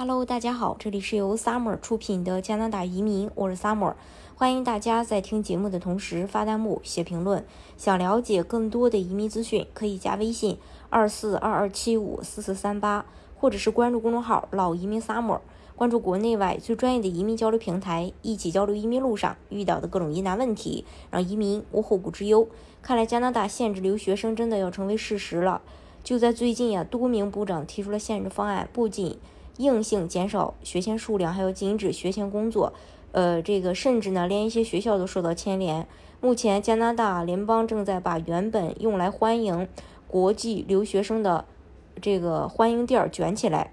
Hello，大家好，这里是由 Summer 出品的加拿大移民，我是 Summer，欢迎大家在听节目的同时发弹幕、写评论。想了解更多的移民资讯，可以加微信二四二二七五四四三八，或者是关注公众号“老移民 Summer”，关注国内外最专业的移民交流平台，一起交流移民路上遇到的各种疑难问题，让移民无后顾之忧。看来加拿大限制留学生真的要成为事实了。就在最近呀，多名部长提出了限制方案，不仅硬性减少学签数量，还有禁止学前工作，呃，这个甚至呢，连一些学校都受到牵连。目前，加拿大联邦正在把原本用来欢迎国际留学生的这个欢迎地儿卷起来。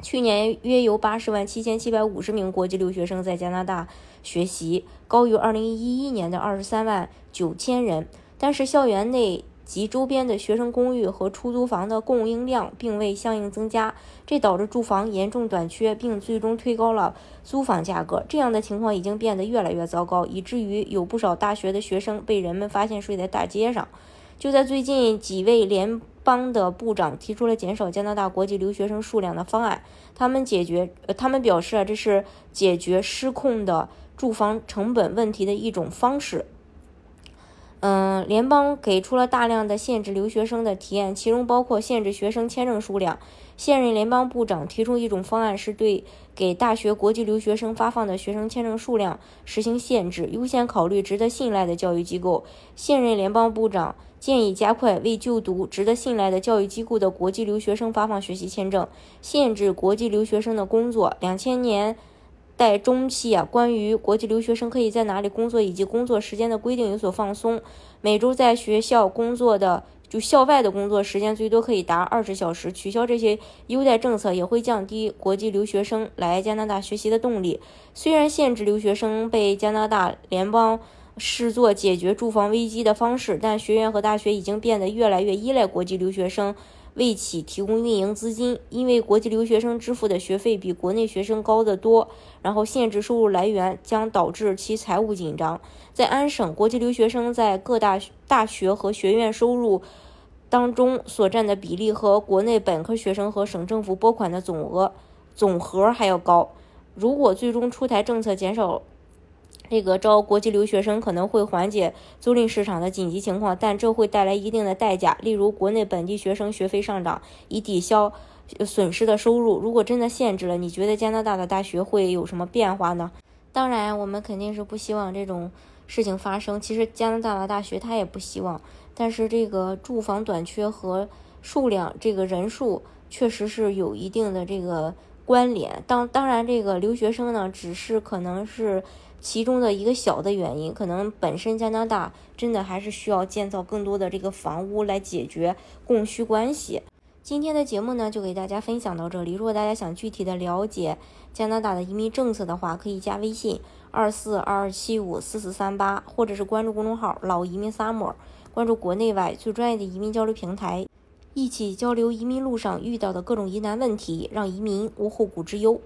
去年约有八十万七千七百五十名国际留学生在加拿大学习，高于二零一一年的二十三万九千人。但是，校园内及周边的学生公寓和出租房的供应量并未相应增加，这导致住房严重短缺，并最终推高了租房价格。这样的情况已经变得越来越糟糕，以至于有不少大学的学生被人们发现睡在大街上。就在最近，几位联邦的部长提出了减少加拿大国际留学生数量的方案。他们解决，他们表示啊，这是解决失控的住房成本问题的一种方式。嗯，联邦给出了大量的限制留学生的提案，其中包括限制学生签证数量。现任联邦部长提出一种方案，是对给大学国际留学生发放的学生签证数量实行限制，优先考虑值得信赖的教育机构。现任联邦部长建议加快为就读值得信赖的教育机构的国际留学生发放学习签证，限制国际留学生的工作。两千年。在中期啊，关于国际留学生可以在哪里工作以及工作时间的规定有所放松。每周在学校工作的，就校外的工作时间最多可以达二十小时。取消这些优待政策也会降低国际留学生来加拿大学习的动力。虽然限制留学生被加拿大联邦视作解决住房危机的方式，但学院和大学已经变得越来越依赖国际留学生。为其提供运营资金，因为国际留学生支付的学费比国内学生高得多，然后限制收入来源将导致其财务紧张。在安省，国际留学生在各大大学和学院收入当中所占的比例和国内本科学生和省政府拨款的总额总和还要高。如果最终出台政策减少，这个招国际留学生可能会缓解租赁市场的紧急情况，但这会带来一定的代价，例如国内本地学生学费上涨，以抵消损失的收入。如果真的限制了，你觉得加拿大的大学会有什么变化呢？当然，我们肯定是不希望这种事情发生。其实加拿大的大学他也不希望，但是这个住房短缺和数量这个人数确实是有一定的这个关联。当当然，这个留学生呢，只是可能是。其中的一个小的原因，可能本身加拿大真的还是需要建造更多的这个房屋来解决供需关系。今天的节目呢，就给大家分享到这里。如果大家想具体的了解加拿大的移民政策的话，可以加微信二四二二七五四四三八，或者是关注公众号“老移民 summer”，关注国内外最专业的移民交流平台，一起交流移民路上遇到的各种疑难问题，让移民无后顾之忧。